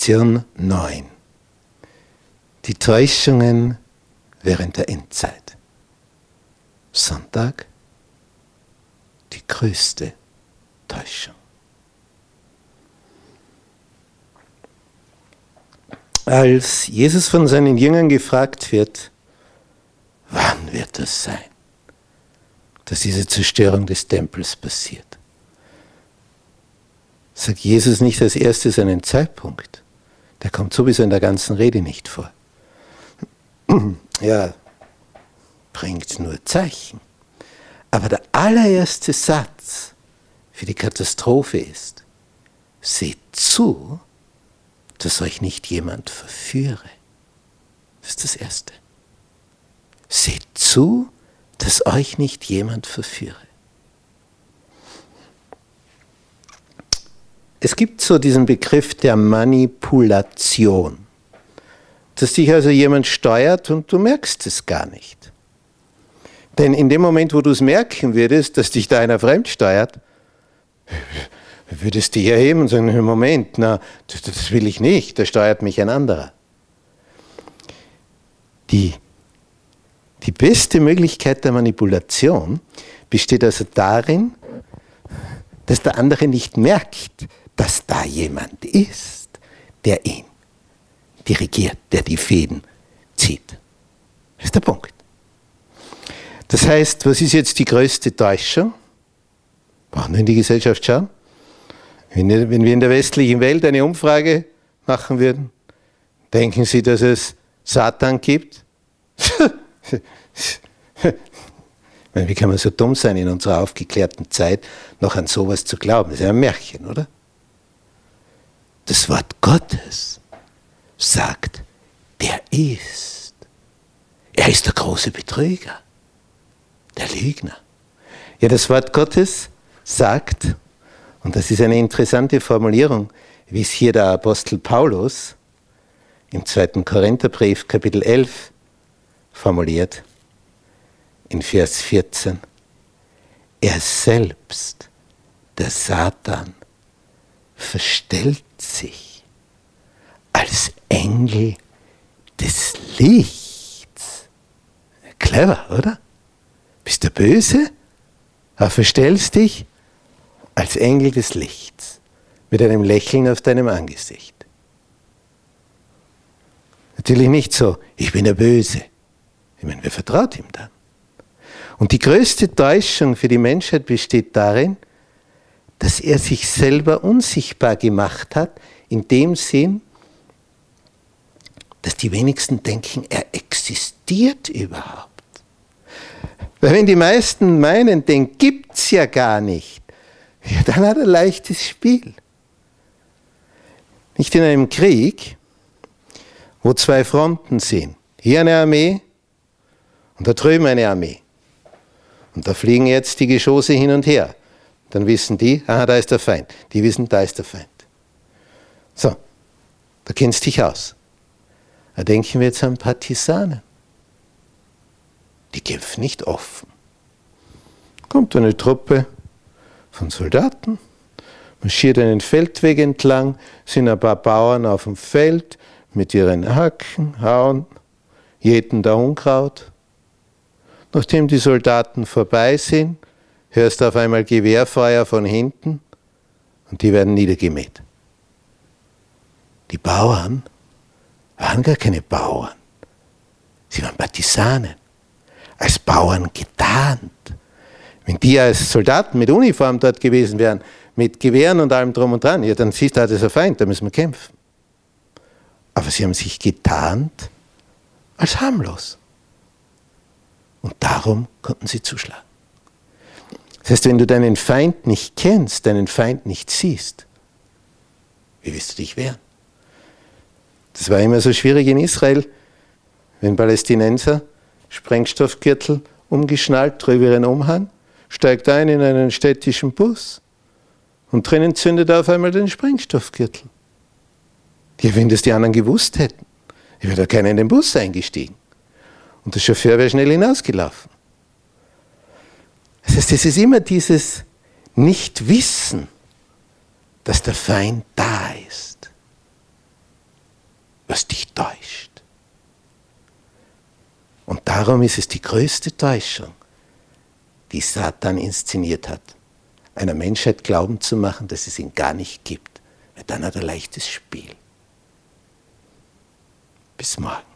Lektion 9. Die Täuschungen während der Endzeit. Sonntag, die größte Täuschung. Als Jesus von seinen Jüngern gefragt wird, wann wird das sein, dass diese Zerstörung des Tempels passiert, sagt Jesus nicht als erstes einen Zeitpunkt. Der kommt sowieso in der ganzen Rede nicht vor. Ja, bringt nur Zeichen. Aber der allererste Satz für die Katastrophe ist, seht zu, dass euch nicht jemand verführe. Das ist das Erste. Seht zu, dass euch nicht jemand verführe. Es gibt so diesen Begriff der Manipulation, dass dich also jemand steuert und du merkst es gar nicht. Denn in dem Moment, wo du es merken würdest, dass dich da einer fremd steuert, würdest du dich erheben und sagen, Moment, na, das, das will ich nicht, da steuert mich ein anderer. Die, die beste Möglichkeit der Manipulation besteht also darin, dass der andere nicht merkt, dass da jemand ist, der ihn dirigiert, der die Fäden zieht. Das ist der Punkt. Das heißt, was ist jetzt die größte Täuschung? Brauchen wir in die Gesellschaft schauen? Wenn wir in der westlichen Welt eine Umfrage machen würden, denken Sie, dass es Satan gibt? Wie kann man so dumm sein in unserer aufgeklärten Zeit, noch an sowas zu glauben? Das ist ja ein Märchen, oder? Das Wort Gottes sagt, der ist. Er ist der große Betrüger, der Lügner. Ja, das Wort Gottes sagt, und das ist eine interessante Formulierung, wie es hier der Apostel Paulus im zweiten Korintherbrief Kapitel 11 formuliert, in Vers 14. Er selbst, der Satan, verstellt sich als Engel des Lichts. Clever, oder? Bist du böse? Aber verstellst dich als Engel des Lichts mit einem Lächeln auf deinem Angesicht. Natürlich nicht so, ich bin der Böse. Ich meine, wer vertraut ihm dann? Und die größte Täuschung für die Menschheit besteht darin, dass er sich selber unsichtbar gemacht hat, in dem Sinn, dass die wenigsten denken, er existiert überhaupt. Weil wenn die meisten meinen, den gibt es ja gar nicht, ja, dann hat er leichtes Spiel. Nicht in einem Krieg, wo zwei Fronten sind. Hier eine Armee und da drüben eine Armee. Und da fliegen jetzt die Geschosse hin und her. Dann wissen die, aha, da ist der Feind. Die wissen, da ist der Feind. So, da kennst dich aus. Da denken wir jetzt an Partisanen. Die kämpfen nicht offen. Kommt eine Truppe von Soldaten, marschiert einen Feldweg entlang, sind ein paar Bauern auf dem Feld mit ihren Hacken, Hauen, jäten da Unkraut. Nachdem die Soldaten vorbei sind, hörst du auf einmal Gewehrfeuer von hinten und die werden niedergemäht. Die Bauern waren gar keine Bauern. Sie waren Partisanen, als Bauern getarnt. Wenn die als Soldaten mit Uniform dort gewesen wären, mit Gewehren und allem drum und dran, ja, dann siehst du, das ist ein Feind, da müssen wir kämpfen. Aber sie haben sich getarnt als harmlos. Und darum konnten sie zuschlagen. Das heißt, wenn du deinen Feind nicht kennst, deinen Feind nicht siehst, wie wirst du dich wehren? Das war immer so schwierig in Israel, wenn Palästinenser Sprengstoffgürtel umgeschnallt, drüber ihren Umhang, steigt ein in einen städtischen Bus und drinnen zündet er auf einmal den Sprengstoffgürtel. Ja, wenn das die anderen gewusst hätten, wäre da keiner in den Bus eingestiegen. Und der Chauffeur wäre schnell hinausgelaufen. Das heißt, es ist immer dieses Nichtwissen, dass der Feind da ist, was dich täuscht. Und darum ist es die größte Täuschung, die Satan inszeniert hat, einer Menschheit glauben zu machen, dass es ihn gar nicht gibt, weil dann hat er leichtes Spiel. Bis morgen.